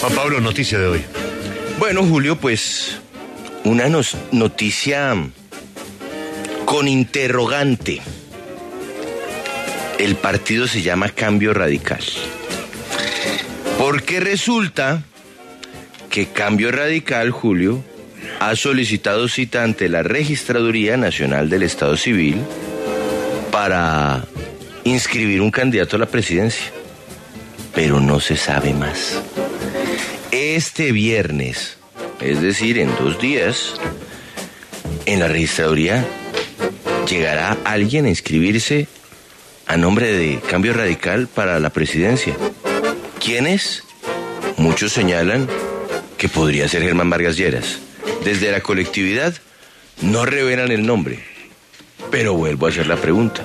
Juan Pablo, noticia de hoy. Bueno, Julio, pues una noticia con interrogante. El partido se llama Cambio Radical. Porque resulta que Cambio Radical, Julio, ha solicitado cita ante la Registraduría Nacional del Estado Civil para inscribir un candidato a la presidencia. Pero no se sabe más. Este viernes, es decir, en dos días, en la registraduría llegará alguien a inscribirse a nombre de Cambio Radical para la presidencia. ¿Quién es? Muchos señalan que podría ser Germán Vargas Lleras. Desde la colectividad no revelan el nombre. Pero vuelvo a hacer la pregunta.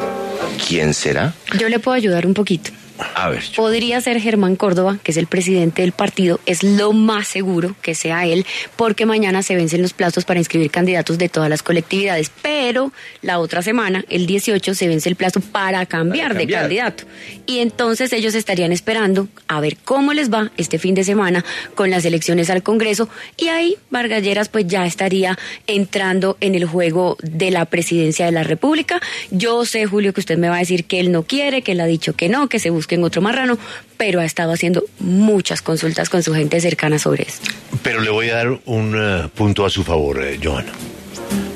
¿Quién será? Yo le puedo ayudar un poquito. A ver, yo- Podría ser Germán Córdoba, que es el presidente del partido. Es lo más seguro que sea él, porque mañana se vencen los plazos para inscribir candidatos de todas las colectividades. Pero la otra semana, el 18, se vence el plazo para cambiar, Para de cambiar. candidato. Y entonces ellos estarían esperando a ver cómo les va este fin de semana con las elecciones al Congreso. Y ahí Vargas Lleras pues ya estaría entrando en el juego de la presidencia de la República. Yo sé, Julio, que usted me va a decir que él no quiere, que él ha dicho que no, que se busquen otro marrano, pero ha estado haciendo muchas consultas con su gente cercana sobre esto. Pero le voy a dar un eh, punto a su favor, eh, Joana,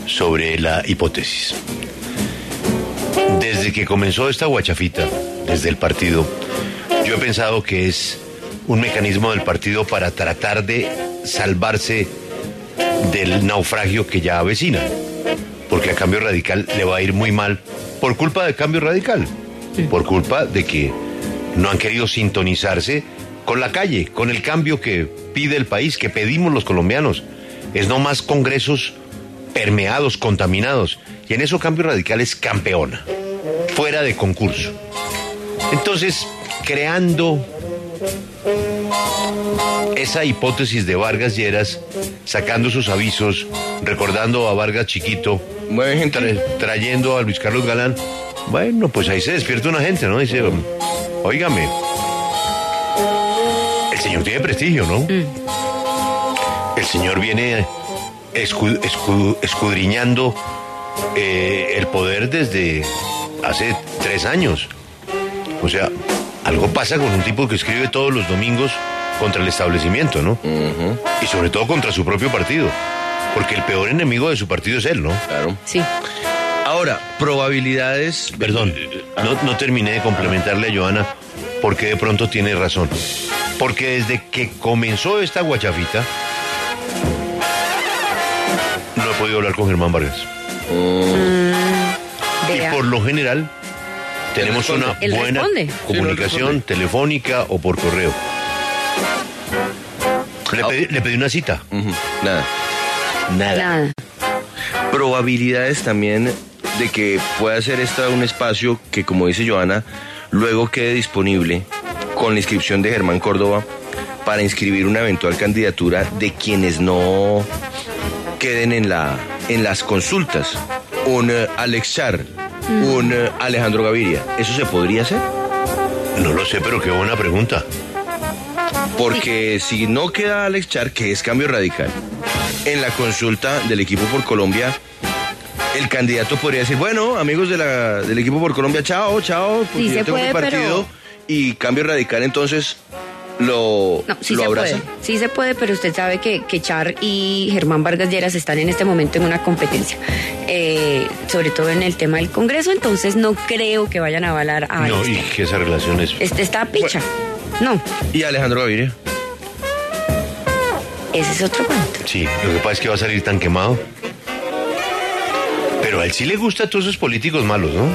sobre la hipótesis. Desde que comenzó esta guachafita, desde el partido, yo he pensado que es un mecanismo del partido para tratar de salvarse del naufragio que ya avecina. Porque a Cambio Radical le va a ir muy mal por culpa de Cambio Radical. Por culpa de que no han querido sintonizarse con la calle, con el cambio que pide el país, que pedimos los colombianos. Es no más congresos permeados, contaminados. Y en eso Cambio Radical es campeona, fuera de concurso. Entonces, creando esa hipótesis de Vargas Lleras, sacando sus avisos, recordando a Vargas Chiquito, tra- trayendo a Luis Carlos Galán. Bueno, pues ahí se despierta una gente, ¿no? Dice, óigame, el señor tiene prestigio, ¿no? El señor viene escu- escu- escudriñando eh, el poder desde hace tres años. O sea, algo pasa con un tipo que escribe todos los domingos contra el establecimiento, ¿no? Y sobre todo contra su propio partido. Porque el peor enemigo de su partido es él, ¿no? Claro. Sí. Ahora, probabilidades. Perdón, no, no terminé de complementarle a Joana porque de pronto tiene razón. Porque desde que comenzó esta guachafita, no he podido hablar con Germán Vargas. Vea. Y por lo general, tenemos una buena responde. comunicación telefónica o por correo. Le pedí, le pedí una cita. Nada. Nada. Probabilidades también de que pueda ser esta un espacio que, como dice Joana, luego quede disponible con la inscripción de Germán Córdoba para inscribir una eventual candidatura de quienes no queden en, la, en las consultas. Un eh, Alex Char, un eh, Alejandro Gaviria. ¿Eso se podría hacer? No lo sé, pero qué buena pregunta. Porque si no queda Alex Char, que es cambio radical, en la consulta del equipo por Colombia, el candidato podría decir, bueno, amigos de la- del equipo por Colombia, chao, chao, porque Sí yo se tengo mi puede, partido pero- y cambio radical entonces lo, No, sí lo se abraza. puede. Sí se puede, pero usted sabe que, que Char y Germán Vargas Lleras están en este momento en una competencia, eh, sobre todo en el tema del Congreso, entonces no creo que vayan a avalar a No, este. y que esa relación es... Este está picha. No, Y Alejandro Gaviria. ese es otro cuento. Sí, lo que pasa es que va a salir tan quemado. Pero a él sí le gusta a todos esos políticos malos, ¿no?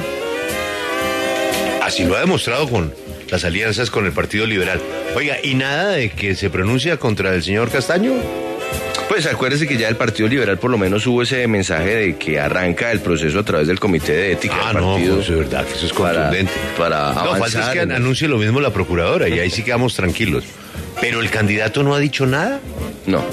Así lo ha demostrado con las alianzas con el Partido Liberal. Oiga, ¿y nada de que se pronuncia contra el señor Castaño? Pues acuérdese que ya el Partido Liberal por lo menos hubo ese mensaje de que arranca el proceso a través del Comité de Ética Ah, del no, partido. pues es verdad que eso es contundente. para no, falta es que en- anuncie lo mismo la procuradora y ahí sí quedamos tranquilos. Pero el candidato no ha dicho nada. No.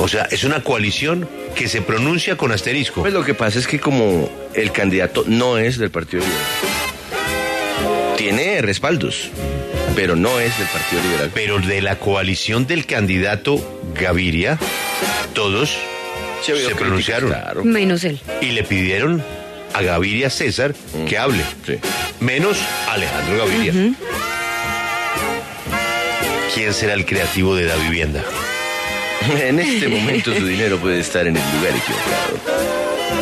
O sea, es una coalición que se pronuncia con asterisco. Pues lo que pasa es que como el candidato no es del Partido Liberal, tiene respaldos. Pero no es del Partido Liberal. Pero de la coalición del candidato Gaviria, todos se pronunciaron Claro. Menos él. y le pidieron a Gaviria César que hable. Sí. Menos Alejandro Gaviria. ¿Quién será el creativo de la vivienda? En este momento su dinero puede estar en el lugar equivocado.